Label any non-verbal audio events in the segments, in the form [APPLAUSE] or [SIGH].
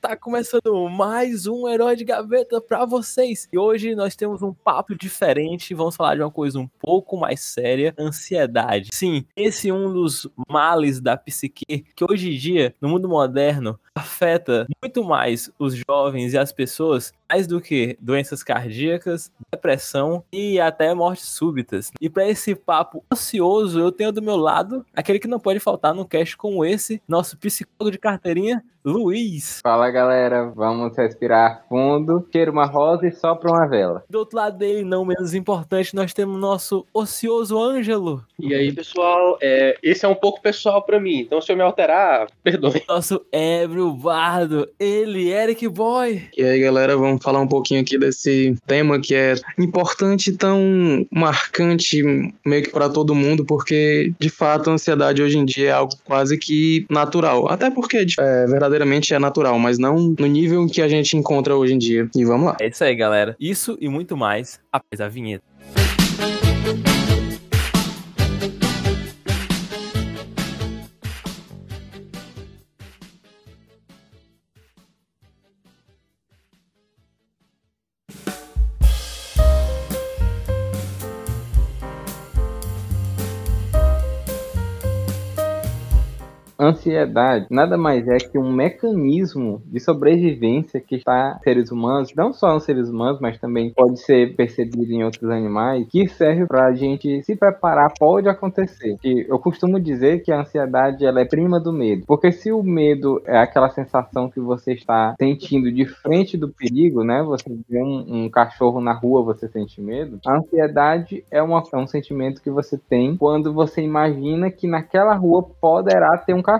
Tá começando mais um Herói de Gaveta pra vocês. E hoje nós temos um papo diferente, vamos falar de uma coisa um pouco mais séria, ansiedade. Sim, esse é um dos males da psique que hoje em dia, no mundo moderno, afeta muito mais os jovens e as pessoas mais do que doenças cardíacas, depressão e até mortes súbitas. E para esse papo ansioso, eu tenho do meu lado aquele que não pode faltar num cast como esse, nosso psicólogo de carteirinha, Luiz. Fala galera, vamos respirar fundo, cheiro uma rosa e sopra uma vela. Do outro lado dele, não menos importante, nós temos nosso ocioso Ângelo. E aí, pessoal, é, esse é um pouco pessoal para mim, então se eu me alterar, [LAUGHS] perdoe. Nosso ébrio bardo, ele, Eric Boy. E aí, galera, vamos falar um pouquinho aqui desse tema que é importante, tão marcante meio que para todo mundo, porque de fato a ansiedade hoje em dia é algo quase que natural. Até porque é, verdadeiramente é natural, mas não no nível que a gente encontra hoje em dia. E vamos lá. É isso aí, galera. Isso e muito mais após a vinheta. Ansiedade nada mais é que um mecanismo de sobrevivência que está em seres humanos, não só nos seres humanos, mas também pode ser percebido em outros animais, que serve para a gente se preparar. Pode acontecer. E eu costumo dizer que a ansiedade ela é prima do medo, porque se o medo é aquela sensação que você está sentindo de frente do perigo, né? Você vê um, um cachorro na rua, você sente medo. A ansiedade é, uma, é um sentimento que você tem quando você imagina que naquela rua poderá ter um cachorro,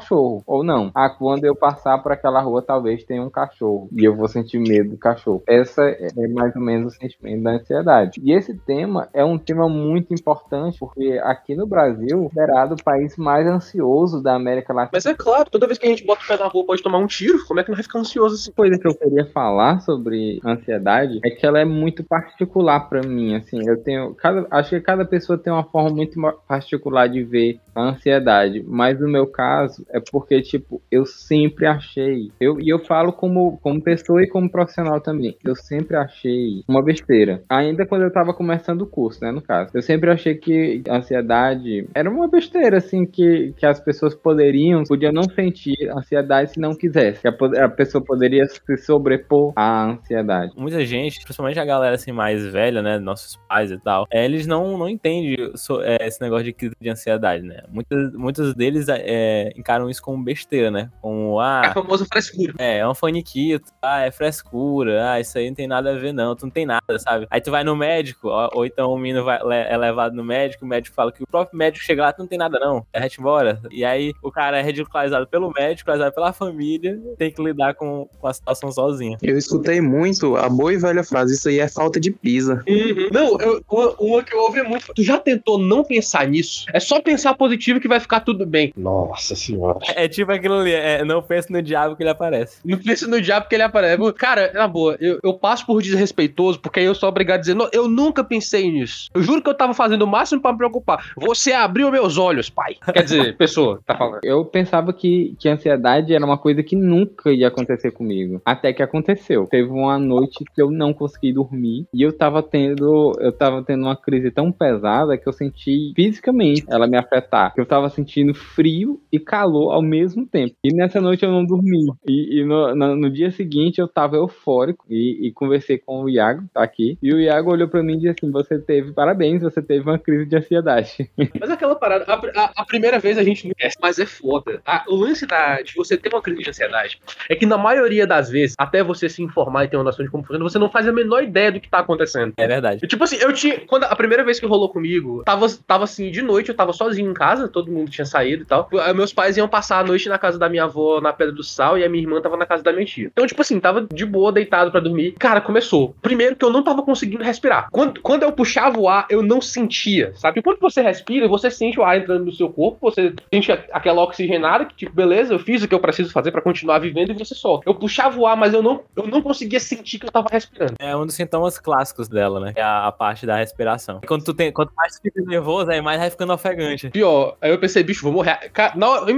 ou não. Ah, quando eu passar por aquela rua, talvez tenha um cachorro, e eu vou sentir medo do cachorro. Essa é mais ou menos o sentimento da ansiedade. E esse tema é um tema muito importante, porque aqui no Brasil, é considerado o país mais ansioso da América Latina. Mas é claro, toda vez que a gente bota o pé na rua pode tomar um tiro, como é que não vai ficar ansioso assim? Coisa que eu queria falar sobre ansiedade é que ela é muito particular para mim, assim, eu tenho, cada, acho que cada pessoa tem uma forma muito particular de ver a ansiedade, mas no meu caso, é porque, tipo, eu sempre achei, eu, e eu falo como, como pessoa e como profissional também, eu sempre achei uma besteira. Ainda quando eu tava começando o curso, né, no caso. Eu sempre achei que a ansiedade era uma besteira, assim, que, que as pessoas poderiam, podiam não sentir ansiedade se não quisesse. A, a pessoa poderia se sobrepor à ansiedade. Muita gente, principalmente a galera, assim, mais velha, né, nossos pais e tal, é, eles não, não entendem é, esse negócio de crise de ansiedade, né. Muitos, muitos deles é, isso como besteira, né? Como, ah. É a famosa frescura. É, é um faniquito, ah, é frescura, ah, isso aí não tem nada a ver, não, tu não tem nada, sabe? Aí tu vai no médico, ó, ou então o menino vai, é levado no médico, o médico fala que o próprio médico chega lá, tu não tem nada, não, derrete embora. E aí o cara é ridicularizado pelo médico, ridicularizado pela família, tem que lidar com, com a situação sozinha. Eu escutei muito a boa e velha frase, isso aí é falta de pisa. Uhum. Não, eu, uma, uma que eu ouvi muito. Tu já tentou não pensar nisso? É só pensar positivo que vai ficar tudo bem. Nossa senhora senhora. É tipo aquilo ali, é, não pense no diabo que ele aparece. Não pense no diabo que ele aparece. Cara, na boa, eu, eu passo por desrespeitoso, porque aí eu sou obrigado a dizer, não, eu nunca pensei nisso. Eu juro que eu tava fazendo o máximo para me preocupar. Você abriu meus olhos, pai. Quer dizer, [LAUGHS] pessoa, tá falando. Eu pensava que, que ansiedade era uma coisa que nunca ia acontecer comigo. Até que aconteceu. Teve uma noite que eu não consegui dormir e eu tava tendo, eu tava tendo uma crise tão pesada que eu senti fisicamente ela me afetar. Eu tava sentindo frio e calor calor ao mesmo tempo. E nessa noite eu não dormi. E, e no, no, no, dia seguinte eu tava eufórico e, e, conversei com o Iago, tá aqui. E o Iago olhou pra mim e disse assim: Você teve, parabéns, você teve uma crise de ansiedade. [LAUGHS] Mas aquela parada, a, a, a primeira vez a gente não esquece, mas é foda. A, o lance da, de você ter uma crise de ansiedade é que na maioria das vezes, até você se informar e ter uma noção de como funciona, você não faz a menor ideia do que tá acontecendo. É verdade. tipo assim, eu tinha. Quando a primeira vez que rolou comigo, tava, tava assim, de noite, eu tava sozinho em casa, todo mundo tinha saído e tal. Meus pais iam passar a noite na casa da minha avó na Pedra do Sal e a minha irmã tava na casa da minha tia. Então, tipo assim, tava de boa, deitado para dormir. Cara, começou. Primeiro que eu não tava conseguindo respirar. Quando, quando eu puxava o ar, eu não sentia, sabe? Quando você respira, você sente o ar entrando no seu corpo, você sente aquela oxigenada que, tipo, beleza, eu fiz o que eu preciso fazer para continuar vivendo e você solta. Eu puxava o ar, mas eu não, eu não conseguia sentir que eu tava respirando. É um dos sintomas clássicos dela, né? É a, a parte da respiração. Quando tu tem, quanto mais tu fica nervoso, aí mais vai ficando ofegante. Pior, aí eu pensei, bicho, vou morrer. Cara, não,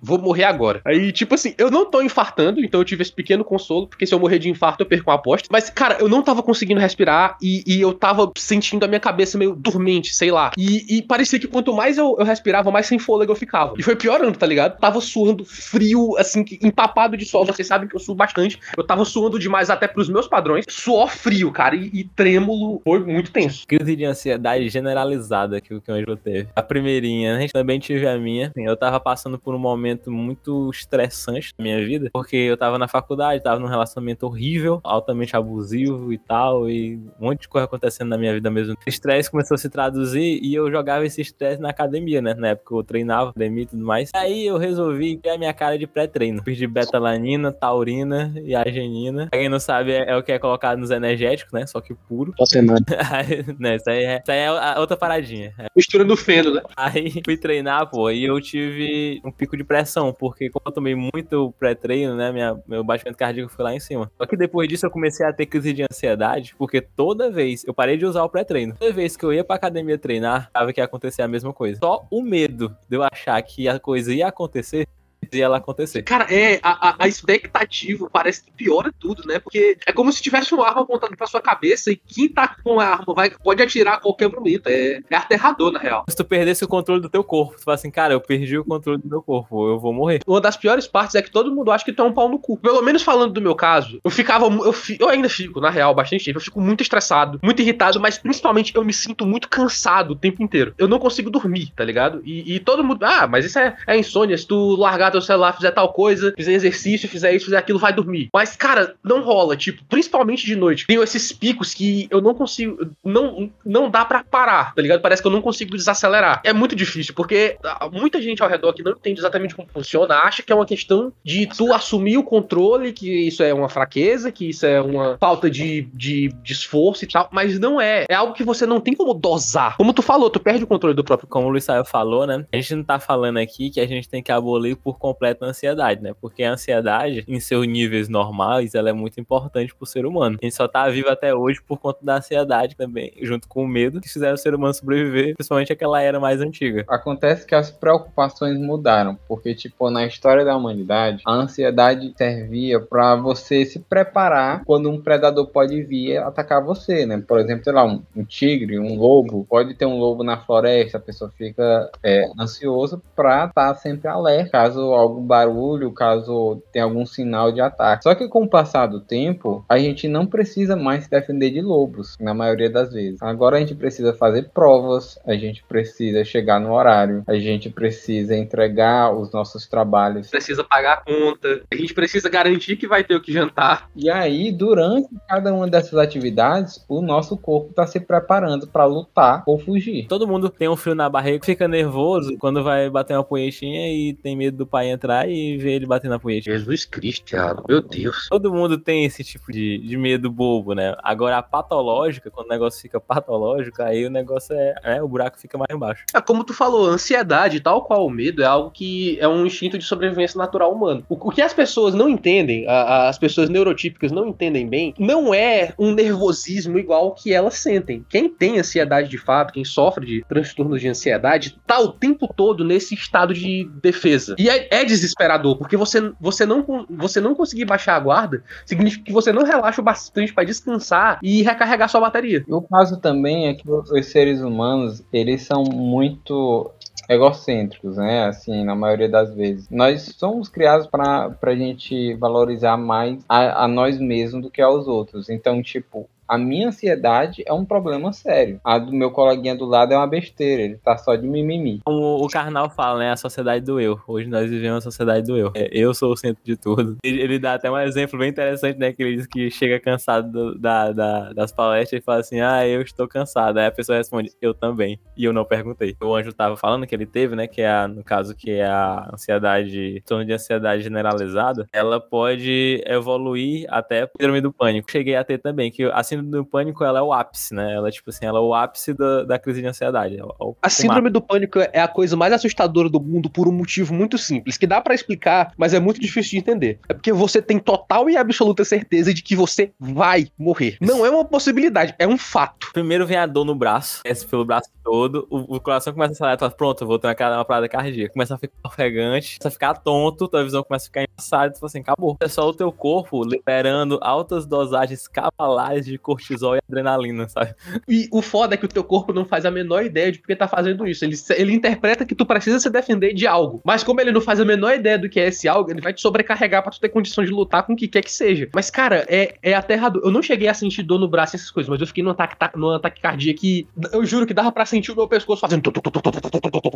vou morrer agora. Aí, tipo assim, eu não tô infartando, então eu tive esse pequeno consolo, porque se eu morrer de infarto, eu perco uma aposta. Mas, cara, eu não tava conseguindo respirar e, e eu tava sentindo a minha cabeça meio dormente, sei lá. E, e parecia que quanto mais eu, eu, respirava, mais sem fôlego eu ficava. E foi piorando, tá ligado? Tava suando frio, assim, empapado de sol. Vocês sabem que eu suo bastante. Eu tava suando demais até pros meus padrões. Suor frio, cara, e, e trêmulo. Foi muito tenso. Crise de ansiedade generalizada que, o Ângelo teve. A primeirinha, a gente também tive a minha. Eu tava passando por um momento muito estressante na minha vida, porque eu tava na faculdade, tava num relacionamento horrível, altamente abusivo e tal, e um monte de coisa acontecendo na minha vida mesmo. O estresse começou a se traduzir e eu jogava esse estresse na academia, né? Na época eu treinava, academia e tudo mais. Aí eu resolvi criar minha cara de pré-treino. Fiz de betalanina, taurina e arginina. Pra quem não sabe, é, é, o que é colocado nos energéticos, né? Só que puro. Posso nada. [LAUGHS] né, isso aí é, isso aí é outra paradinha. É. Mistura do feno, né? Aí fui treinar, pô, e eu tive um pico de pressão, porque como eu tomei muito pré-treino, né? Minha, meu batimento cardíaco foi lá em cima. Só que depois disso eu comecei a ter crise de ansiedade, porque toda vez eu parei de usar o pré-treino. Toda vez que eu ia pra academia treinar, tava que ia acontecer a mesma coisa. Só o medo de eu achar que a coisa ia acontecer e ela acontecer. Cara, é, a, a expectativa parece que piora tudo, né? Porque é como se tivesse uma arma apontada pra sua cabeça e quem tá com a arma vai, pode atirar a qualquer momento. É, é aterrador, na real. Se tu perdesse o controle do teu corpo, tu fala assim, cara, eu perdi o controle do meu corpo, eu vou morrer. Uma das piores partes é que todo mundo acha que tu é um pau no cu. Pelo menos falando do meu caso, eu ficava. Eu, eu ainda fico, na real, bastante tempo. Eu fico muito estressado, muito irritado, mas principalmente eu me sinto muito cansado o tempo inteiro. Eu não consigo dormir, tá ligado? E, e todo mundo. Ah, mas isso é, é insônia. Se tu largar teu celular, fizer tal coisa, fizer exercício, fizer isso, fizer aquilo, vai dormir. Mas, cara, não rola, tipo, principalmente de noite. Tenho esses picos que eu não consigo, não, não dá para parar, tá ligado? Parece que eu não consigo desacelerar. É muito difícil, porque muita gente ao redor que não entende exatamente como funciona, acha que é uma questão de tu assumir o controle, que isso é uma fraqueza, que isso é uma falta de, de, de esforço e tal, mas não é. É algo que você não tem como dosar. Como tu falou, tu perde o controle do próprio. Como o Luiz Saio falou, né? A gente não tá falando aqui que a gente tem que abolir por completo a ansiedade, né? Porque a ansiedade, em seus níveis normais, ela é muito importante pro ser humano. A gente só tá vivo até hoje por conta da ansiedade também, junto com o medo que fizeram o ser humano sobreviver, principalmente aquela era mais antiga. Acontece que as preocupações mudaram, porque, tipo, na história da humanidade, a ansiedade servia para você se preparar quando um predador pode vir atacar você, né? Por exemplo, sei lá, um, um tigre, um lobo, pode ter um lobo na floresta, a pessoa fica é, ansiosa pra estar tá sempre alerta caso algum barulho, caso tenha algum sinal de ataque. Só que com o passar do tempo, a gente não precisa mais se defender de lobos, na maioria das vezes. Agora a gente precisa fazer provas, a gente precisa chegar no horário, a gente precisa entregar os nossos trabalhos. Precisa pagar a conta, a gente precisa garantir que vai ter o que jantar. E aí, durante cada uma dessas atividades, o nosso corpo está se preparando para lutar ou fugir. Todo mundo tem um frio na barriga, fica nervoso quando vai bater uma punhetinha e tem medo do pai entrar e ver ele batendo na punhetinha. Jesus Cristo, Thiago, meu Deus. Todo mundo tem esse tipo de, de medo bobo, né? Agora, a patológica, quando o negócio fica patológico, aí o negócio é, é o buraco fica mais embaixo. É como tu falou, ansiedade, tal qual o medo, é algo que é um instinto de sobrevivência natural humano. O, o que as pessoas não entendem, a, a, as pessoas neurotípicas não entendem bem, não é um nervosismo igual que elas sentem. Quem tem ansiedade de fato, quem sofre de transtornos de ansiedade, tá o tempo todo nesse estado de defesa. E é, é desesperador, porque você, você, não, você não conseguir baixar a guarda significa que você não relaxa o bastante para descansar e recarregar sua bateria. O caso também é que os seres humanos, eles são muito egocêntricos, né? Assim, na maioria das vezes. Nós somos criados para a gente valorizar mais a, a nós mesmos do que aos outros. Então, tipo, a minha ansiedade é um problema sério. A do meu coleguinha do lado é uma besteira, ele tá só de mimimi. Como o Karnal fala, né? A sociedade do eu. Hoje nós vivemos a sociedade do eu. É, eu sou o centro de tudo. Ele, ele, dá até um exemplo bem interessante, né? Que ele diz que chega cansado do, da, da, das palestras e fala assim: Ah, eu estou cansado. Aí a pessoa responde: Eu também. E eu não perguntei. O anjo tava falando que ele teve, né? Que é, a, no caso, que é a ansiedade, torno de ansiedade generalizada. Ela pode evoluir até síndrome do pânico. Cheguei a ter também, que assim síndrome do pânico, ela é o ápice, né? Ela, tipo assim, ela é o ápice da, da crise de ansiedade. É o, a síndrome do pânico é a coisa mais assustadora do mundo por um motivo muito simples, que dá para explicar, mas é muito difícil de entender. É porque você tem total e absoluta certeza de que você vai morrer. Não é uma possibilidade, é um fato. Primeiro vem a dor no braço, desce pelo braço todo, o, o coração começa a acelerar, fala, pronto, eu vou ter uma, uma parada cardíaca. Começa a ficar ofegante, começa a ficar tonto, tua visão começa a ficar embaçada, tu fala assim, acabou. É só o teu corpo liberando altas dosagens cavalares de cortisol e adrenalina, sabe? E o foda é que o teu corpo não faz a menor ideia de por que tá fazendo isso. Ele, ele interpreta que tu precisa se defender de algo. Mas como ele não faz a menor ideia do que é esse algo, ele vai te sobrecarregar pra tu ter condição de lutar com o que quer que seja. Mas, cara, é, é aterrador. Eu não cheguei a sentir dor no braço e essas coisas, mas eu fiquei num ataque, num ataque cardíaco que eu juro que dava pra sentir o meu pescoço fazendo.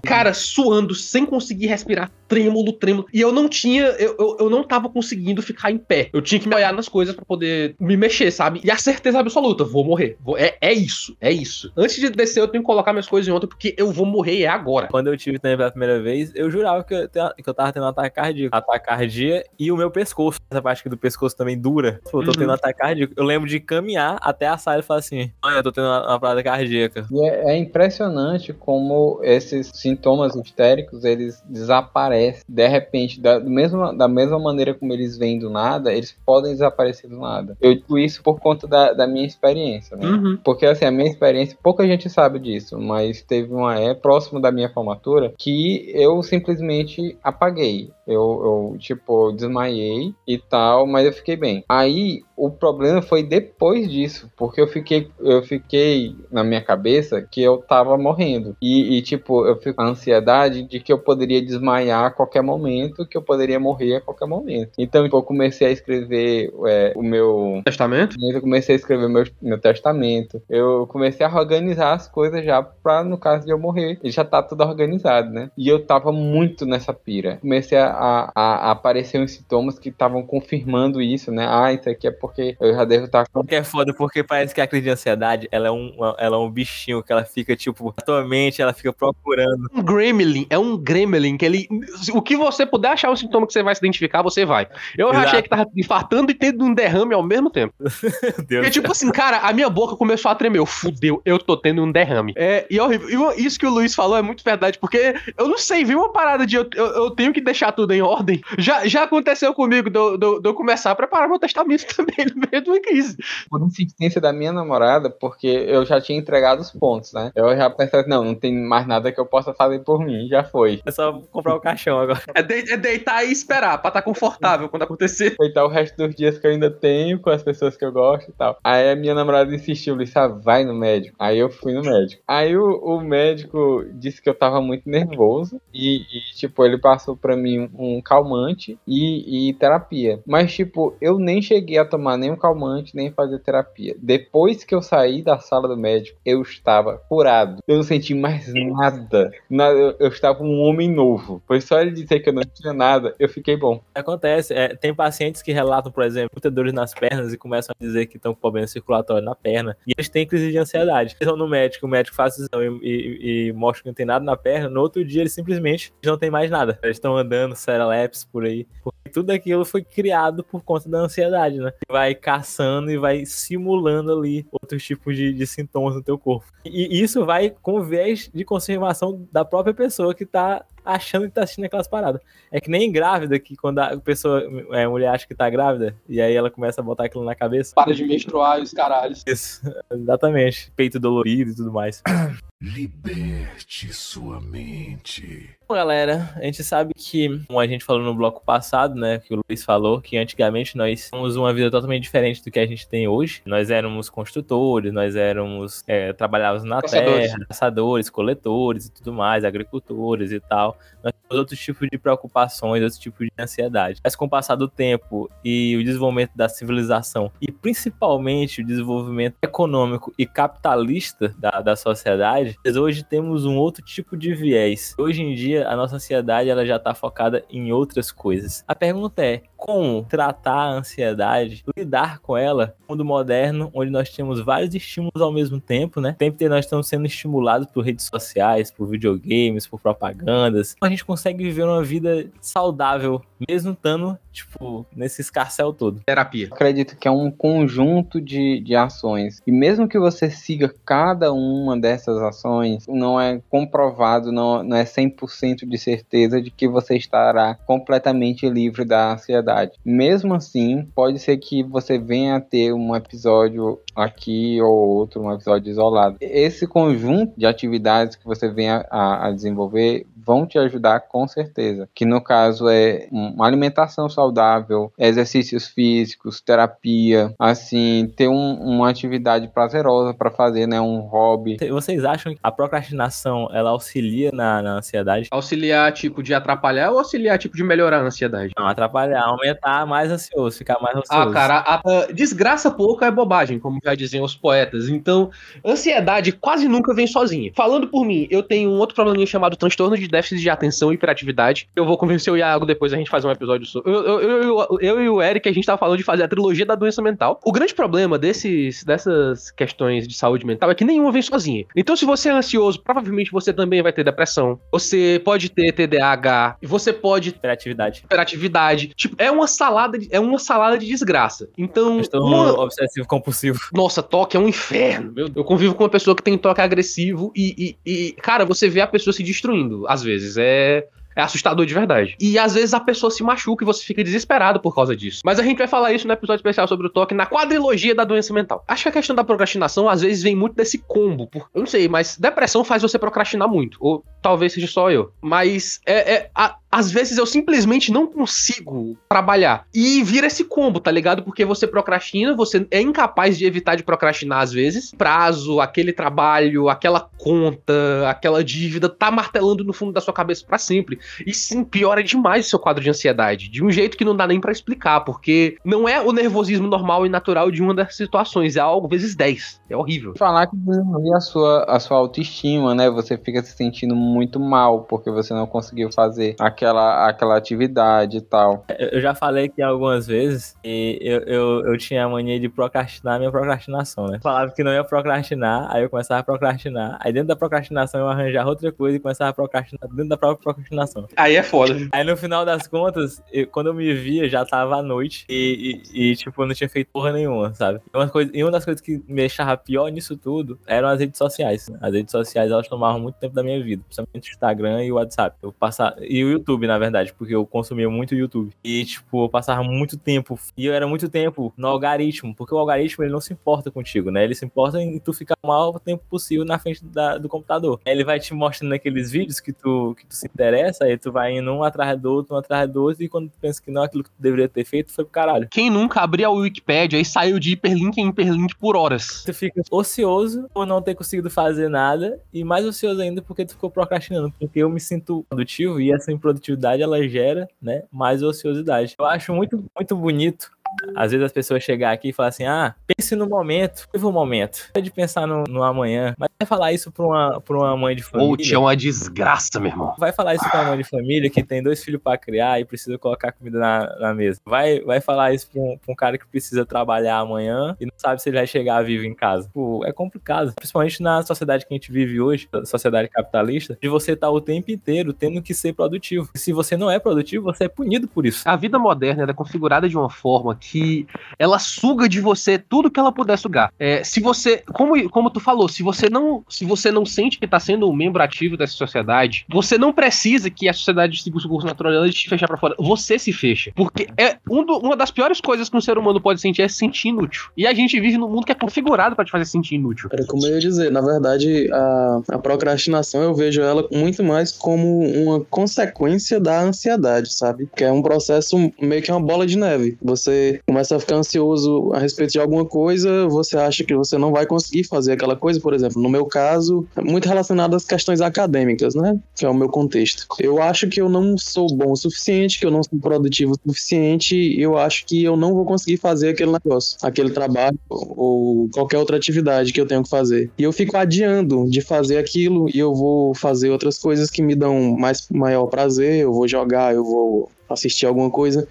Cara, suando, sem conseguir respirar, trêmulo, trêmulo. E eu não tinha. Eu, eu, eu não tava conseguindo ficar em pé. Eu tinha que me olhar nas coisas para poder me mexer, sabe? E a certeza absoluta, vou morrer. Vou, é, é isso, é isso. Antes de descer, eu tenho que colocar minhas coisas em outra, porque eu vou morrer é agora. Quando eu tive também pela primeira vez, eu jurava que eu, que eu tava tendo um ataque cardíaco. Ataque cardíaco e o meu pescoço. Essa parte aqui do pescoço também dura. Pô, eu tô uhum. tendo um ataque cardíaco. Eu lembro de caminhar até a sala e falar assim: Olha, eu tô tendo uma, uma parada cardíaca. E é, é impressionante como esses sintomas histéricos eles desaparecem de repente, da, mesma, da mesma maneira como eles vêm do nada, eles podem desaparecer do nada. Eu digo isso por conta da, da minha experiência, né? Uhum. Porque assim, a minha experiência, pouca gente sabe disso, mas teve uma é próximo da minha formatura que eu simplesmente apaguei. Eu, eu, tipo, desmaiei e tal, mas eu fiquei bem. Aí o problema foi depois disso, porque eu fiquei, eu fiquei na minha cabeça que eu tava morrendo. E, e tipo, eu fico com a ansiedade de que eu poderia desmaiar a qualquer momento, que eu poderia morrer a qualquer momento. Então, tipo, eu comecei a escrever é, o meu. Testamento? Eu comecei a escrever meu, meu testamento. Eu comecei a organizar as coisas já pra, no caso de eu morrer, já tá tudo organizado, né? E eu tava muito nessa pira. Comecei a a, a, aparecer uns sintomas que estavam confirmando isso, né? Ah, isso aqui é porque eu já devo estar com. Que é foda, porque parece que a crise de ansiedade ela é, um, ela é um bichinho que ela fica, tipo, atualmente ela fica procurando. Um gremlin, é um gremlin que ele. O que você puder achar um sintoma que você vai se identificar, você vai. Eu Exato. achei que tava infartando e tendo um derrame ao mesmo tempo. [LAUGHS] Deus Porque, tipo assim, cara, a minha boca começou a tremer. Eu, fudeu, eu tô tendo um derrame. É, e é horrível. E isso que o Luiz falou é muito verdade, porque eu não sei, viu uma parada de eu, eu, eu tenho que deixar tudo em ordem. Já, já aconteceu comigo de eu começar a preparar meu testamento [LAUGHS] também no meio de uma crise. Por insistência da minha namorada, porque eu já tinha entregado os pontos, né? Eu já pensei, não, não tem mais nada que eu possa fazer por mim, já foi. É só comprar o caixão agora. É, de, é deitar e esperar, pra estar tá confortável quando acontecer. Deitar o resto dos dias que eu ainda tenho com as pessoas que eu gosto e tal. Aí a minha namorada insistiu, disse, ah, vai no médico. Aí eu fui no médico. Aí o, o médico disse que eu tava muito nervoso e, e tipo, ele passou pra mim um, um calmante e, e, terapia. Mas, tipo, eu nem cheguei a tomar nenhum calmante, nem fazer terapia. Depois que eu saí da sala do médico, eu estava curado. Eu não senti mais nada. nada eu, eu, estava um homem novo. Foi só ele dizer que eu não tinha nada, eu fiquei bom. Acontece. É, tem pacientes que relatam, por exemplo, muitas dores nas pernas e começam a dizer que estão com problema circulatório na perna. E eles têm crise de ansiedade. Eles vão no médico, o médico faz exame e, e, mostra que não tem nada na perna. No outro dia, eles simplesmente não tem mais nada. Eles estão andando, sereleps, por aí. Porque tudo aquilo foi criado por conta da ansiedade, né? Vai caçando e vai simulando ali outros tipos de, de sintomas no teu corpo. E isso vai com viés de conservação da própria pessoa que tá achando que tá assistindo aquelas paradas. É que nem grávida, que quando a pessoa, é, a mulher acha que tá grávida, e aí ela começa a botar aquilo na cabeça. Para de menstruar e os caralhos. Isso, [LAUGHS] exatamente. Peito dolorido e tudo mais. [COUGHS] Liberte sua mente. Bom, galera, a gente sabe que, como a gente falou no bloco passado, né, que o Luiz falou, que antigamente nós tínhamos uma vida totalmente diferente do que a gente tem hoje. Nós éramos construtores, nós éramos, é, trabalhávamos na caçadores. terra, caçadores, coletores e tudo mais, agricultores e tal. Nós temos outros tipos de preocupações, outros tipos de ansiedade. Mas com o passar do tempo e o desenvolvimento da civilização, e principalmente o desenvolvimento econômico e capitalista da, da sociedade, hoje temos um outro tipo de viés. Hoje em dia, a nossa ansiedade ela já está focada em outras coisas. A pergunta é, como tratar a ansiedade, lidar com ela no mundo moderno, onde nós temos vários estímulos ao mesmo tempo, né? O tempo inteiro nós estamos sendo estimulados por redes sociais, por videogames, por propagandas. A gente consegue viver uma vida saudável, mesmo estando, tipo, nesse escarcel todo. Terapia. acredito que é um conjunto de, de ações. E mesmo que você siga cada uma dessas ações, não é comprovado, não, não é 100% de certeza de que você estará completamente livre da ansiedade. Mesmo assim, pode ser que você venha a ter um episódio aqui ou outro, um episódio isolado. Esse conjunto de atividades que você venha a, a desenvolver vão te ajudar com certeza. Que no caso é uma alimentação saudável, exercícios físicos, terapia, assim, ter um- uma atividade prazerosa para fazer, né, um hobby. Vocês acham que a procrastinação ela auxilia na, na ansiedade? Auxiliar, tipo, de atrapalhar ou auxiliar, tipo, de melhorar a ansiedade? Não, atrapalhar, aumentar mais ansioso, ficar mais ansioso. Ah, cara, a- a- desgraça pouca é bobagem, como já diziam os poetas. Então, ansiedade quase nunca vem sozinha. Falando por mim, eu tenho um outro probleminha chamado transtorno de déficit de atenção e hiperatividade. Eu vou convencer o Iago depois a gente fazer um episódio sobre. Eu, eu, eu, eu- e o Eric, a gente tava falando de fazer a trilogia da doença mental. O grande problema desses, dessas questões de saúde mental é que nenhuma vem sozinha. Então, se você é ansioso, provavelmente você também vai ter depressão. Você pode ter TDAH. Você pode Hiperatividade. hiperatividade. Tipo, é uma salada de, é uma salada de desgraça. Então, Transtorno uma- obsessivo compulsivo. Nossa, toque é um inferno. Meu, eu convivo com uma pessoa que tem toque agressivo e, e, e, cara, você vê a pessoa se destruindo, às vezes. É. É assustador de verdade. E às vezes a pessoa se machuca e você fica desesperado por causa disso. Mas a gente vai falar isso no episódio especial sobre o toque na quadrilogia da doença mental. Acho que a questão da procrastinação às vezes vem muito desse combo. Por, eu não sei, mas depressão faz você procrastinar muito. Ou talvez seja só eu. Mas é, é a- às vezes eu simplesmente não consigo trabalhar. E vira esse combo, tá ligado? Porque você procrastina, você é incapaz de evitar de procrastinar às vezes. Prazo, aquele trabalho, aquela conta, aquela dívida, tá martelando no fundo da sua cabeça pra sempre. E sim, piora demais o seu quadro de ansiedade. De um jeito que não dá nem pra explicar, porque não é o nervosismo normal e natural de uma das situações, é algo vezes 10. É horrível. Falar que diminui a sua, a sua autoestima, né? Você fica se sentindo muito mal porque você não conseguiu fazer aquela, aquela atividade e tal. Eu eu já falei aqui algumas vezes e eu, eu, eu tinha a mania de procrastinar a minha procrastinação, né? Falava que não ia procrastinar, aí eu começava a procrastinar. Aí dentro da procrastinação eu arranjava outra coisa e começava a procrastinar dentro da própria procrastinação. Aí é foda. Aí no final das contas, eu- quando eu me via, já tava à noite e, e- e, tipo, eu não tinha feito porra nenhuma, sabe? E uma, coisa, e uma das coisas que me deixava pior nisso tudo eram as redes sociais. né? As redes sociais, elas tomavam muito tempo da minha vida, principalmente o Instagram e o WhatsApp. Eu passava, e o YouTube, na verdade, porque eu consumia muito o YouTube. E, tipo, eu passava muito tempo, e eu era muito tempo no algoritmo, porque o algoritmo, ele não se importa contigo, né? Ele se importa em tu ficar o maior tempo possível na frente da- do computador. Ele vai te mostrando aqueles vídeos que tu, que tu se interessa, aí tu vai indo um atrás do outro, um atrás do outro, e quando tu pensa que não, aquilo que tu deveria ter feito foi pro caralho. Quem nunca abria a Wikipedia e saiu de hiperlink em hiperlink por horas? Tu fica ocioso por não ter conseguido fazer nada, e mais ocioso ainda porque tu ficou procrastinando, porque eu me sinto produtivo, e essa improdutividade, ela gera, né, mais ociosidade. Eu acho muito, muito bonito às vezes as pessoas chegam aqui e falam assim: ah, pense no momento, viva o momento. Pode pensar no, no amanhã. Mas vai falar isso pra uma, pra uma mãe de família. Coach é uma desgraça, meu irmão. Vai falar isso pra uma mãe de família que tem dois filhos pra criar e precisa colocar comida na, na mesa. Vai, vai falar isso pra um, pra um cara que precisa trabalhar amanhã e não sabe se ele vai chegar vivo em casa. Pô, é complicado. Principalmente na sociedade que a gente vive hoje, sociedade capitalista, de você estar o tempo inteiro tendo que ser produtivo. E se você não é produtivo, você é punido por isso. A vida moderna é configurada de uma forma que ela suga de você tudo que ela puder sugar. É, se você, como, como tu falou, se você não, se você não sente que tá sendo um membro ativo dessa sociedade, você não precisa que a sociedade distribua o curso natural te fechar pra fora. Você se fecha. Porque é um do- uma das piores coisas que um ser humano pode sentir é se sentir inútil. E a gente vive num mundo que é configurado pra te fazer sentir inútil. Era como eu ia dizer, na verdade, a, a procrastinação eu vejo ela muito mais como uma consequência da ansiedade, sabe? Que é um processo meio que uma bola de neve. Você começa a ficar ansioso a respeito de alguma coisa, você acha que você não vai conseguir fazer aquela coisa, por exemplo, no meu caso, é muito relacionado às questões acadêmicas, né? Que é o meu contexto. Eu acho que eu não sou bom o suficiente, que eu não sou produtivo o suficiente, eu acho que eu não vou conseguir fazer aquele negócio, aquele trabalho ou qualquer outra atividade que eu tenho que fazer. E eu fico adiando de fazer aquilo e eu vou fazer outras coisas que me dão mais maior prazer, eu vou jogar, eu vou assistir alguma coisa.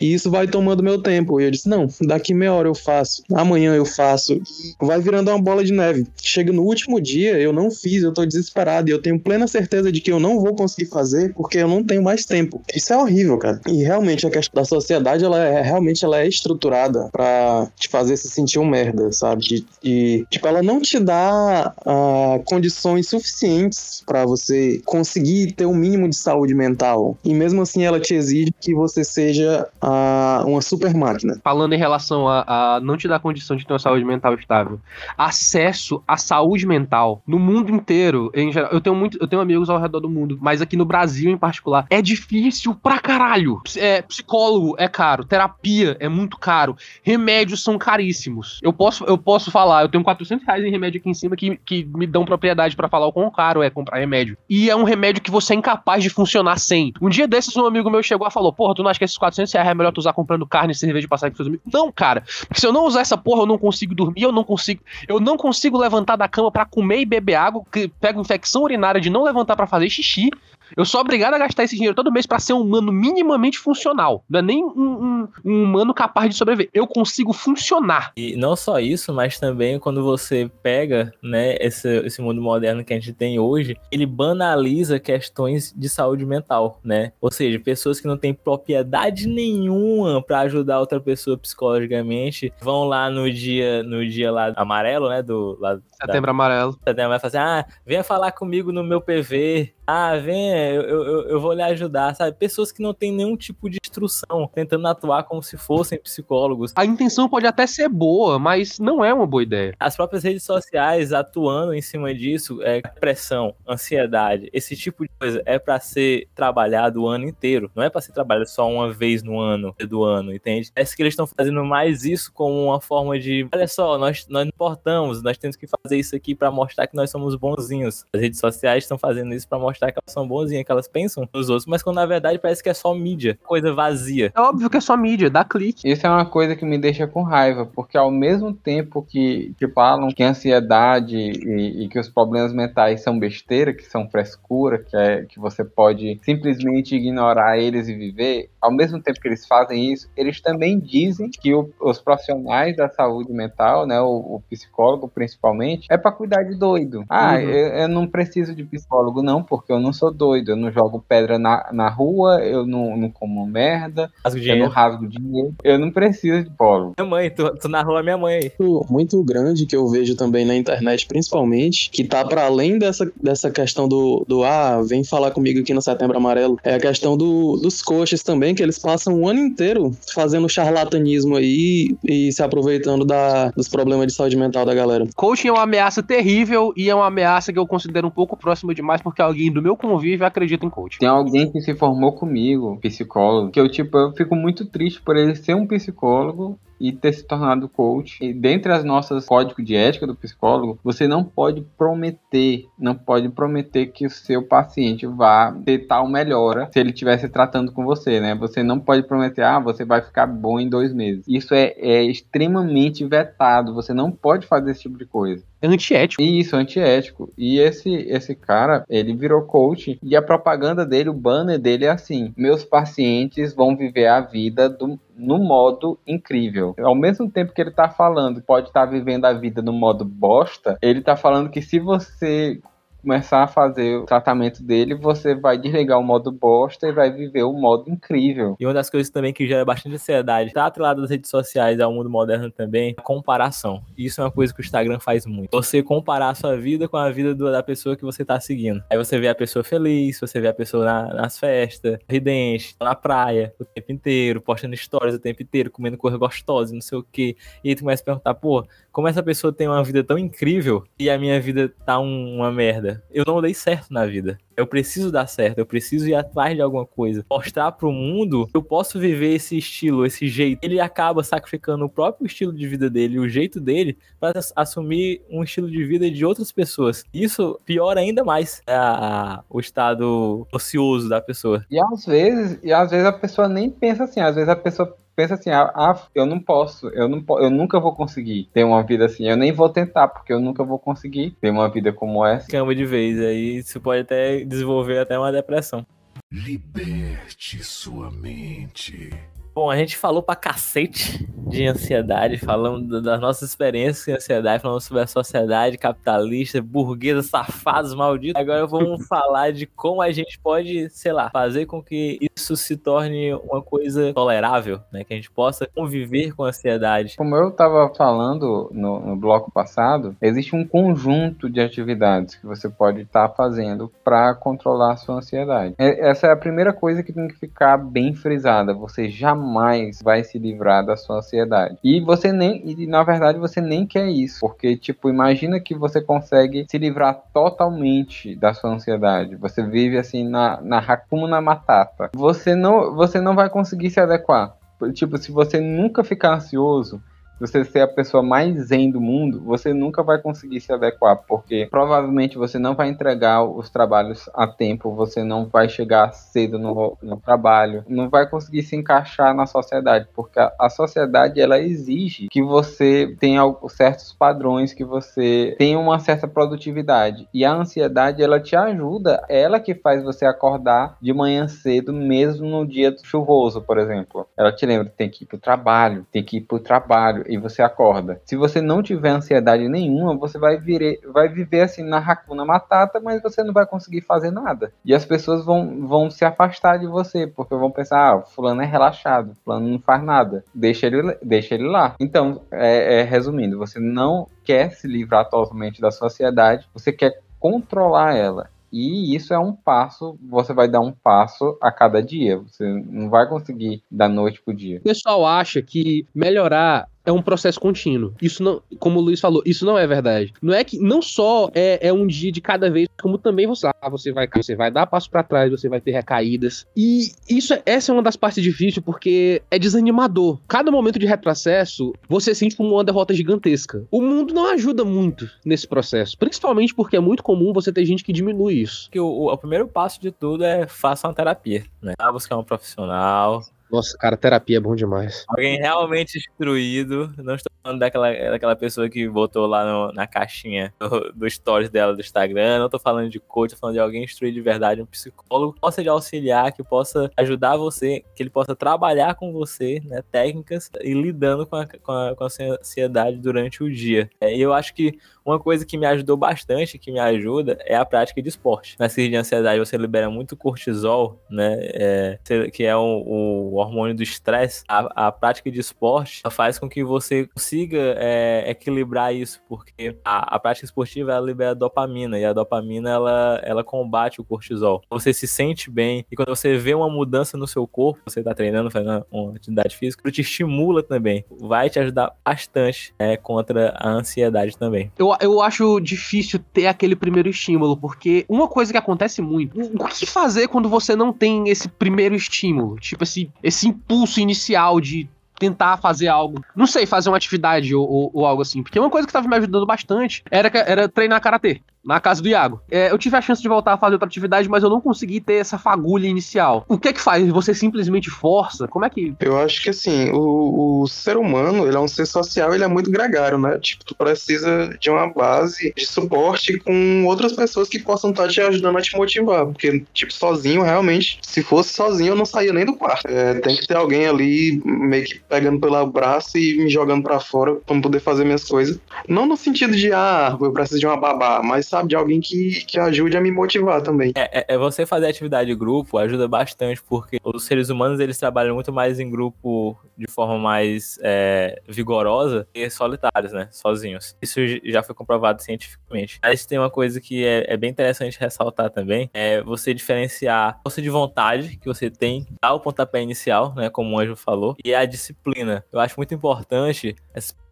E isso vai tomando meu tempo. E eu disse: não, daqui meia hora eu faço, amanhã eu faço. E vai virando uma bola de neve. Chega no último dia, eu não fiz, eu tô desesperado. E eu tenho plena certeza de que eu não vou conseguir fazer porque eu não tenho mais tempo. Isso é horrível, cara. E realmente a questão da sociedade, ela é realmente ela é estruturada para te fazer se sentir um merda, sabe? De, de, tipo, ela não te dá uh, condições suficientes para você conseguir ter um mínimo de saúde mental. E mesmo assim ela te exige que você seja uh, uma super máquina. Falando em relação a, a não te dar condição de ter uma saúde mental estável, acesso à saúde mental no mundo inteiro, em geral, eu tenho muito, eu tenho amigos ao redor do mundo, mas aqui no Brasil em particular, é difícil pra caralho. É, psicólogo é caro, terapia é muito caro, remédios são caríssimos. Eu posso, eu posso falar, eu tenho 400 reais em remédio aqui em cima que, que me dão propriedade para falar o quão caro é comprar remédio. E é um remédio que você é incapaz de funcionar sem. Um dia desses, um amigo meu chegou e falou: Porra, tu não acha que esses 400 reais é melhor tu usar comprando carne e cerveja de passar com seus amigos? Não, cara. Porque se eu não usar essa porra, eu não consigo dormir, eu não consigo. Eu não consigo levantar da cama para comer e beber água, que pego infecção urinária de não levantar para fazer xixi. Eu sou obrigado a gastar esse dinheiro todo mês para ser um humano minimamente funcional. Não é nem um, um, um, humano capaz de sobreviver. Eu consigo funcionar. E não só isso, mas também quando você pega, né, esse, esse mundo moderno que a gente tem hoje, ele banaliza questões de saúde mental, né? Ou seja, pessoas que não têm propriedade nenhuma para ajudar outra pessoa psicologicamente vão lá no dia, no dia lá amarelo, né, do lá, setembro da, amarelo. Setembro vai fazer, ah, venha falar comigo no meu PV. Ah, vem, eu, eu, eu vou lhe ajudar, sabe? Pessoas que não têm nenhum tipo de instrução, tentando atuar como se fossem psicólogos. A intenção pode até ser boa, mas não é uma boa ideia. As próprias redes sociais atuando em cima disso, é pressão, ansiedade, esse tipo de coisa é para ser trabalhado o ano inteiro. Não é para ser trabalhado só uma vez no ano do ano, entende? É que eles estão fazendo mais isso como uma forma de, olha só, nós nós importamos, nós temos que fazer isso aqui para mostrar que nós somos bonzinhos. As redes sociais estão fazendo isso para mostrar que elas são bonzinhas, que elas pensam nos outros, mas quando na verdade parece que é só mídia, coisa vazia. É óbvio que é só mídia, dá clique. Isso é uma coisa que me deixa com raiva, porque ao mesmo tempo que, que falam que a ansiedade e, e que os problemas mentais são besteira, que são frescura, que, é, que você pode simplesmente ignorar eles e viver, ao mesmo tempo que eles fazem isso, eles também dizem que o, os profissionais da saúde mental, né, o, o psicólogo principalmente, é para cuidar de doido. Ah, uhum. eu, eu, não preciso de psicólogo não, porque eu não sou doido, eu não jogo pedra na, na rua, eu não, não como merda, eu não rasgo dinheiro, eu não preciso de psicólogo. Minha mãe, tu, tu narrou a minha mãe aí. Muito grande que eu vejo também na internet, principalmente, que tá para além dessa, dessa questão do, do ah, vem falar comigo aqui no Setembro Amarelo, é a questão do, dos coaches também, que eles passam o ano inteiro fazendo charlatanismo aí e se aproveitando da, dos problemas de saúde mental da galera. Coaching é uma ameaça terrível e é uma ameaça que eu considero um pouco próxima demais porque alguém do meu convívio acredita em coaching. Tem alguém que se formou comigo, psicólogo, que eu, tipo, eu fico muito triste por ele ser um psicólogo e ter se tornado coach. E dentre as nossas códigos de ética do psicólogo, você não pode prometer, não pode prometer que o seu paciente vá ter tal melhora se ele estivesse tratando com você, né? Você não pode prometer, ah, você vai ficar bom em dois meses. Isso é, é extremamente vetado. Você não pode fazer esse tipo de coisa. É antiético. Isso, antiético. E esse, esse cara, ele virou coach e a propaganda dele, o banner dele é assim: meus pacientes vão viver a vida do, no modo incrível. Ao mesmo tempo que ele tá falando, pode estar tá vivendo a vida no modo bosta, ele tá falando que se você começar a fazer o tratamento dele, você vai desligar o modo bosta e vai viver o modo incrível. E uma das coisas também que gera bastante ansiedade, tá atrelado das redes sociais ao mundo moderno também, a comparação. Isso é uma coisa que o Instagram faz muito. Você comparar a sua vida com a vida do, da pessoa que você tá seguindo. Aí você vê a pessoa feliz, você vê a pessoa na, nas festas, ridente, na praia o tempo inteiro, postando histórias o tempo inteiro, comendo coisa gostosa, não sei o quê. E aí tu começa a perguntar, pô, como essa pessoa tem uma vida tão incrível e a minha vida tá um, uma merda? Eu não dei certo na vida. Eu preciso dar certo, eu preciso ir atrás de alguma coisa. Mostrar pro mundo que eu posso viver esse estilo, esse jeito. Ele acaba sacrificando o próprio estilo de vida dele, o jeito dele, para assumir um estilo de vida de outras pessoas. Isso piora ainda mais a, o estado ocioso da pessoa. E às vezes, e às vezes a pessoa nem pensa assim, às vezes a pessoa pensa assim, ah, ah, eu não posso, eu não eu nunca vou conseguir ter uma vida assim, eu nem vou tentar, porque eu nunca vou conseguir ter uma vida como essa. Cama de vez, aí isso pode até desenvolver até uma depressão. Liberte sua mente. Bom, a gente falou pra cacete de ansiedade, falando das nossas experiências com ansiedade, falando sobre a sociedade capitalista, burguesa, safados, malditos. Agora vamos [LAUGHS] falar de como a gente pode, sei lá, fazer com que isso se torne uma coisa tolerável, né? Que a gente possa conviver com a ansiedade. Como eu estava falando no, no, bloco passado, existe um conjunto de atividades que você pode estar tá fazendo para controlar a sua ansiedade. Essa é a primeira coisa que tem que ficar bem frisada. Você jamais jamais vai se livrar da sua ansiedade. E você nem, e na verdade você nem quer isso, porque tipo, imagina que você consegue se livrar totalmente da sua ansiedade. Você vive assim na na Hakuna Matata. Você não você não vai conseguir se adequar. Tipo, se você nunca ficar ansioso, você ser a pessoa mais zen do mundo, você nunca vai conseguir se adequar, porque provavelmente você não vai entregar os trabalhos a tempo, você não vai chegar cedo no, no trabalho, não vai conseguir se encaixar na sociedade, porque a, a sociedade ela exige que você tenha certos padrões, que você tenha uma certa produtividade. E a ansiedade ela te ajuda, ela que faz você acordar de manhã cedo, mesmo no dia chuvoso, por exemplo. Ela te lembra, tem que ir pro trabalho, tem que ir pro trabalho e você acorda. Se você não tiver ansiedade nenhuma, você vai, vire, vai viver assim na racuna matata, mas você não vai conseguir fazer nada. E as pessoas vão, vão se afastar de você, porque vão pensar, ah, fulano é relaxado, fulano não faz nada, deixa ele, deixa ele lá. Então, é, é, resumindo, você não quer se livrar totalmente da sociedade, você quer controlar ela. E isso é um passo, você vai dar um passo a cada dia. Você não vai conseguir da noite pro dia. O pessoal acha que melhorar é um processo contínuo. Isso não, como o Luiz falou, isso não é verdade. Não é que não só é, é um dia de cada vez, como também você, ah, você vai você vai dar passo para trás, você vai ter recaídas. E isso essa é uma das partes difíceis porque é desanimador. Cada momento de retrocesso, você sente como uma derrota gigantesca. O mundo não ajuda muito nesse processo, principalmente porque é muito comum você ter gente que diminui isso. Que o, o, o primeiro passo de tudo é faça uma terapia, né? Ah, buscar um profissional, nossa, cara, terapia é bom demais. Alguém realmente instruído. Não estou falando daquela, daquela pessoa que botou lá no, na caixinha do, do stories dela do Instagram. Não estou falando de coach, estou falando de alguém instruído de verdade, um psicólogo que possa te auxiliar, que possa ajudar você, que ele possa trabalhar com você, né? Técnicas e lidando com a, com a, com a ansiedade durante o dia. É, e eu acho que uma coisa que me ajudou bastante, que me ajuda, é a prática de esporte. Na crise de ansiedade, você libera muito cortisol, né? É, que é o, o hormônio do estresse. A, a, prática de esporte faz com que você consiga é, equilibrar isso, porque a, a, prática esportiva ela libera dopamina e a dopamina ela, ela combate o cortisol. Você se sente bem e quando você vê uma mudança no seu corpo, você está treinando, fazendo uma atividade física, te estimula também. Vai te ajudar bastante é, contra a ansiedade também. Eu eu, acho difícil ter aquele primeiro estímulo, porque uma coisa que acontece muito, o, que fazer quando você não tem esse primeiro estímulo? Tipo, esse, esse impulso inicial de tentar fazer algo. Não sei, fazer uma atividade ou, ou, ou, algo assim. Porque uma coisa que tava me ajudando bastante era, era treinar karatê na casa do Iago. É, eu tive a chance de voltar a fazer outra atividade, mas eu não consegui ter essa fagulha inicial. O que é que faz? Você simplesmente força? Como é que. Eu acho que assim, o, o ser humano, ele é um ser social, ele é muito gregário, né? Tipo, tu precisa de uma base de suporte com outras pessoas que possam estar te ajudando a te motivar. Porque, tipo, sozinho, realmente, se fosse sozinho, eu não saía nem do quarto. É, tem que ter alguém ali meio que pegando pelo braço e me jogando para fora pra poder fazer minhas coisas. Não no sentido de, ah, eu preciso de uma babá, mas sabe, de alguém que, que ajude a me motivar também. É, é, é, você fazer atividade de grupo ajuda bastante, porque os seres humanos eles trabalham muito mais em grupo de forma mais é, vigorosa que solitários, né? Sozinhos. Isso já foi comprovado cientificamente. Mas tem uma coisa que é, é bem interessante ressaltar também: é você diferenciar a força de vontade que você tem, dar o pontapé inicial, né? Como o Anjo falou, e a disciplina. Eu acho muito importante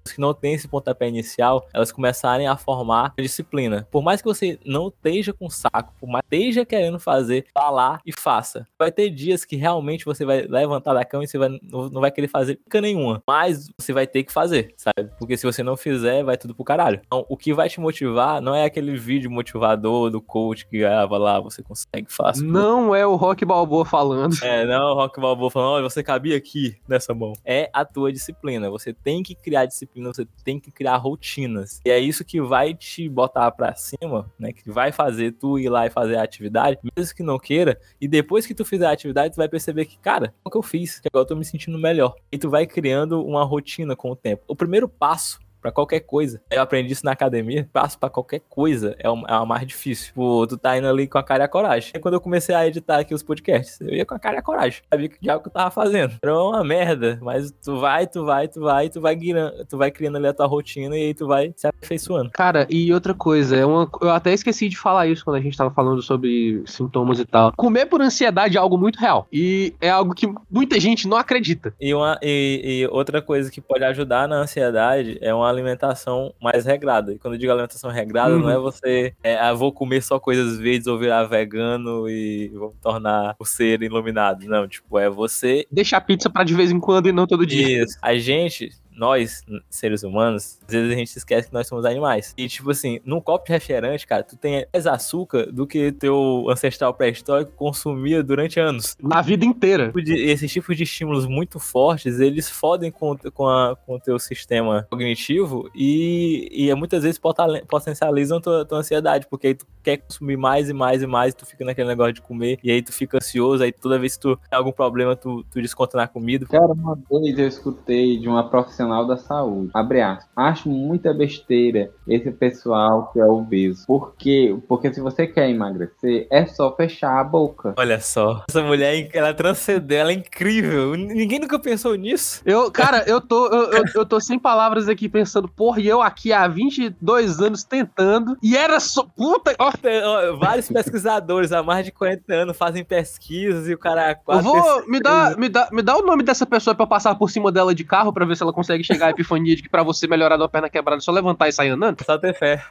que não têm esse pontapé inicial, elas começarem a formar a disciplina. Por mais que você não esteja com saco, por mais que esteja querendo fazer, vá lá e faça. Vai ter dias que realmente você vai levantar da cama e você vai, não vai querer fazer pica nenhuma, mas você vai ter que fazer, sabe? Porque se você não fizer, vai tudo pro caralho. Então, o que vai te motivar não é aquele vídeo motivador do coach que grava lá, você consegue, fazer. Não é o Rock Balboa falando. É, não é o Rock Balboa falando, olha, você cabia aqui nessa mão. É a tua disciplina. Você tem que criar disciplina disciplina, você tem que criar rotinas. E é isso que vai te botar pra cima, né? Que vai fazer tu ir lá e fazer a atividade, mesmo que não queira. E depois que tu fizer a atividade, tu vai perceber que, cara, o que eu fiz, que agora eu tô me sentindo melhor. E tu vai criando uma rotina com o tempo. O primeiro passo Pra qualquer coisa. Eu aprendi isso na academia. Passo pra qualquer coisa é o, é o mais difícil. Tipo, tu tá indo ali com a cara e a coragem. E quando eu comecei a editar aqui os podcasts, eu ia com a cara e a coragem. Sabia que diabo que eu tava fazendo. Era uma merda. Mas tu vai, tu vai, tu vai, tu vai guiando, tu vai criando ali a tua rotina e aí tu vai se aperfeiçoando. Cara, e outra coisa, é uma, eu até esqueci de falar isso quando a gente tava falando sobre sintomas e tal. Comer por ansiedade é algo muito real. E é algo que muita gente não acredita. E, uma, e, e outra coisa que pode ajudar na ansiedade é uma alimentação mais regrada. E quando eu digo alimentação regrada, Uhum. não é você, é, ah, vou comer só coisas verdes ou virar vegano e vou me tornar o ser iluminado. Não, tipo, é você Deixa a pizza pra de vez em quando e não todo dia. Isso. A gente, nós, seres humanos, às vezes a gente se esquece que nós somos animais. E, tipo assim, num copo de refrigerante, cara, tu tem mais açúcar do que teu ancestral pré-histórico consumia durante anos. Na vida inteira. Tipo de- Esses tipos de estímulos muito fortes, eles fodem com, com, a- com o teu sistema cognitivo e, e muitas vezes potencializam tua, tua ansiedade, porque aí tu quer consumir mais e mais e mais, tu fica naquele negócio de comer, e aí tu fica ansioso, aí toda vez que tu tem algum problema, tu, tu desconta na comida. Cara, uma vez eu escutei de uma profissional da saúde. Abre aspas. Acho muita besteira esse pessoal que é obeso. Por quê? Porque se você quer emagrecer, é só fechar a boca. Olha só, essa mulher, ela transcendeu, ela é incrível. Ninguém nunca pensou nisso. Eu, cara, eu tô, eu, eu, eu tô sem palavras aqui pensando, porra, e eu aqui há 22 anos tentando, e era só. Puta. ó, Ó, Vários pesquisadores há mais de 40 anos fazem pesquisas e o cara Eu quase. vou. Me dá, me, dá, me dá o nome dessa pessoa pra eu passar por cima dela de carro pra ver se ela consegue chegar à epifania de que pra você melhorar da perna quebrada é só levantar e sair andando. Só ter fé. [LAUGHS]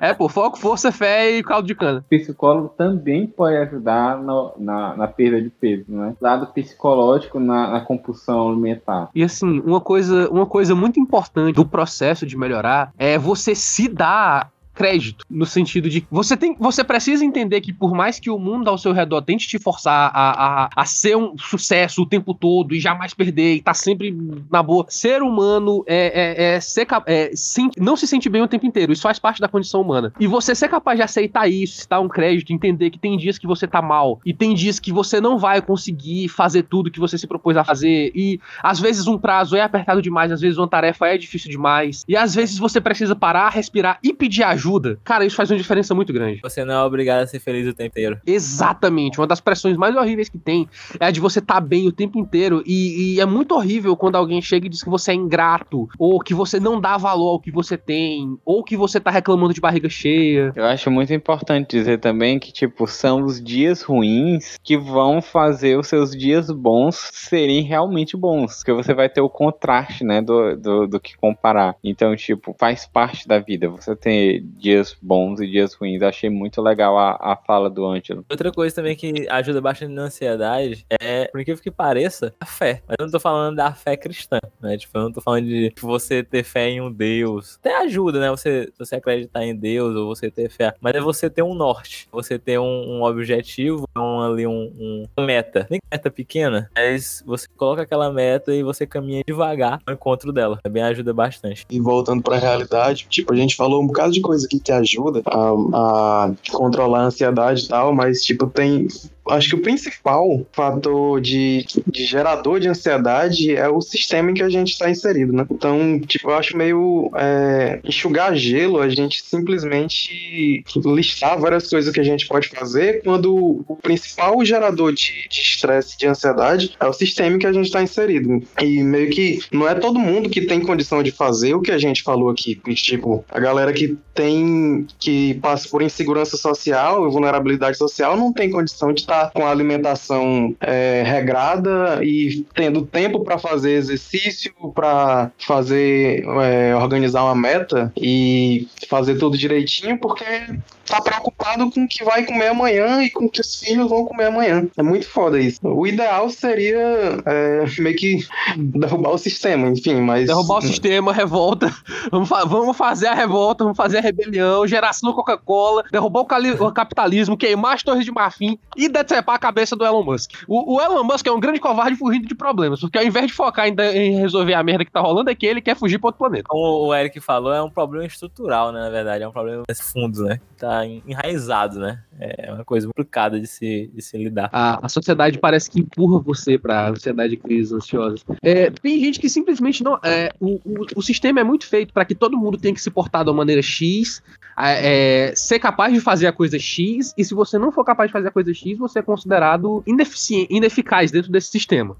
É, pô, foco, força, fé e caldo de cana. psicólogo também pode ajudar no- na, na perda de peso, né? Lado psicológico na, na compulsão alimentar. E assim, uma coisa, uma coisa muito importante do processo de melhorar é você se dar crédito, no sentido de você tem, você precisa entender que por mais que o mundo ao seu redor tente te forçar a, a, a ser um sucesso o tempo todo e jamais perder e tá sempre na boa, ser humano é, é, é ser é, sen- não se sente bem o tempo inteiro, isso faz parte da condição humana. E você ser capaz de aceitar isso, dar um crédito, entender que tem dias que você tá mal e tem dias que você não vai conseguir fazer tudo que você se propôs a fazer e às vezes um prazo é apertado demais, às vezes uma tarefa é difícil demais. E às vezes você precisa parar, respirar e pedir ajuda. Cara, isso faz uma diferença muito grande. Você não é obrigado a ser feliz o tempo inteiro. Exatamente. Uma das pressões mais horríveis que tem é a de você estar bem o tempo inteiro. E, e é muito horrível quando alguém chega e diz que você é ingrato, ou que você não dá valor ao que você tem, ou que você tá reclamando de barriga cheia. Eu acho muito importante dizer também que, tipo, são os dias ruins que vão fazer os seus dias bons serem realmente bons. Porque você vai ter o contraste, né, do, do, do que comparar. Então, tipo, faz parte da vida. Você ter dias bons e dias ruins. Achei muito legal a, a fala do Ângelo. Outra coisa também que ajuda bastante na ansiedade é, por incrível que pareça, a fé. Mas eu não tô falando da fé cristã, né? Tipo, eu não tô falando de você ter fé em um Deus. Até ajuda, né? Você, você acreditar em Deus ou você ter fé. Mas é você ter um norte. Você ter um, um objetivo, um, ali um, um- uma meta. Nem meta pequena, mas você coloca aquela meta e você caminha devagar ao encontro dela. Também ajuda bastante. E voltando pra realidade, tipo, a gente falou um bocado de coisa aqui que ajuda a, a controlar a ansiedade e tal, mas, tipo, tem. Acho que o principal fator de, de gerador de ansiedade é o sistema em que a gente está inserido, né? Então, tipo, eu acho meio é, enxugar gelo a gente simplesmente listar várias coisas que a gente pode fazer quando o principal gerador de de estresse, de ansiedade, é o sistema em que a gente está inserido. E meio que não é todo mundo que tem condição de fazer o que a gente falou aqui. Tipo, a galera que tem, que passa por insegurança social e vulnerabilidade social não tem condição de estar com a alimentação é, regrada e tendo tempo para fazer exercício, para fazer, é, organizar uma meta e fazer tudo direitinho, porque tá preocupado com o que vai comer amanhã e com o que os filhos vão comer amanhã. É muito foda isso. O ideal seria é, meio que derrubar o sistema, enfim, mas. Derrubar o sistema, revolta. [LAUGHS] Vamos, fa- vamos fazer a revolta, vamos fazer a rebelião, geração Coca-Cola, derrubar o, o capitalismo, queimar as torres de marfim e, de- decepar a cabeça do Elon Musk. O, o Elon Musk é um grande covarde fugindo de problemas, porque ao invés de focar em, em resolver a merda que tá rolando aqui, ele quer fugir pra outro planeta. Como o Eric falou, é um problema estrutural, né? Na verdade, é um problema fundo, né? Tá enraizado, né? É uma coisa complicada de se, de se lidar. A, a sociedade parece que empurra você pra ansiedade de crises ansiosas. É, tem gente que simplesmente não. É, o, o, o sistema é muito feito para que todo mundo tenha que se portar uma maneira X, é, ser capaz de fazer a coisa X, e se você não for capaz de fazer a coisa X, você é considerado ineficaz dentro desse sistema.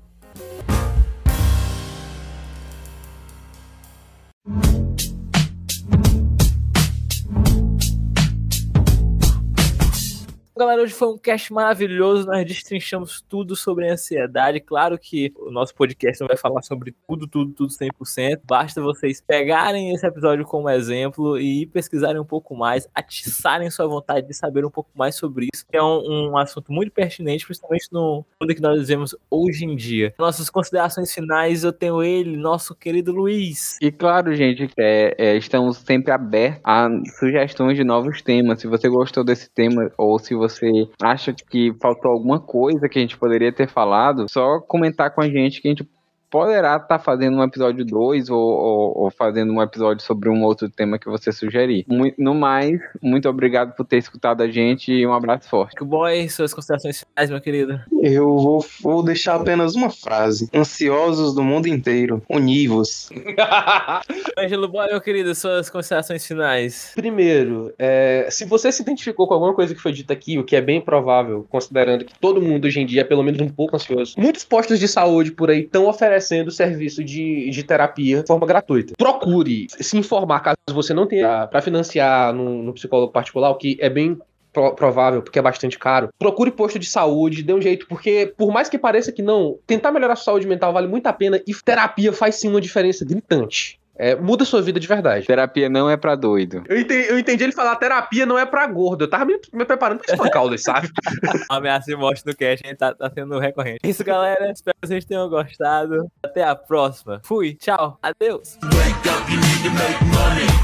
Galera, hoje foi um cast maravilhoso. Nós destrinchamos tudo sobre ansiedade. Claro que o nosso podcast não vai falar sobre tudo, tudo, tudo 100%. Basta vocês pegarem esse episódio como exemplo e pesquisarem um pouco mais, atiçarem sua vontade de saber um pouco mais sobre isso, que é um, um assunto muito pertinente, principalmente no mundo que nós vivemos hoje em dia. Nossas considerações finais, eu tenho ele, nosso querido Luiz. E claro, gente, é, é, estamos sempre abertos a sugestões de novos temas. Se você gostou desse tema ou se você você acha que faltou alguma coisa que a gente poderia ter falado, só comentar com a gente que a gente poderá estar tá fazendo um episódio 2 ou, ou, ou, fazendo um episódio sobre um outro tema que você sugerir. No mais, muito obrigado por ter escutado a gente e um abraço forte. Que boy, suas considerações finais, meu querido. Eu vou, vou deixar apenas uma frase. Ansiosos do mundo inteiro, univos. [LAUGHS] Ângelo Boy, meu querido, suas considerações finais. Primeiro, é, se você se identificou com alguma coisa que foi dita aqui, o que é bem provável, considerando que todo mundo hoje em dia é pelo menos um pouco ansioso, muitos postos de saúde por aí estão oferecendo oferecendo serviço de, de terapia de forma gratuita. Procure se informar caso você não tenha para financiar no, no psicólogo particular, o que é bem provável, porque é bastante caro. Procure posto de saúde, dê um jeito, porque por mais que pareça que não, tentar melhorar a sua saúde mental vale muito a pena e terapia faz sim uma diferença gritante. É, muda sua vida de verdade. Terapia não é pra doido. Eu entendi, eu entendi ele falar terapia não é pra gordo. Eu tava me, me preparando pra espancar o sabe? [LAUGHS] Ameaça de morte no cast tá, tá sendo recorrente. É isso, galera. Espero que vocês tenham gostado. Até a próxima. Fui. Tchau. Adeus. Wake up,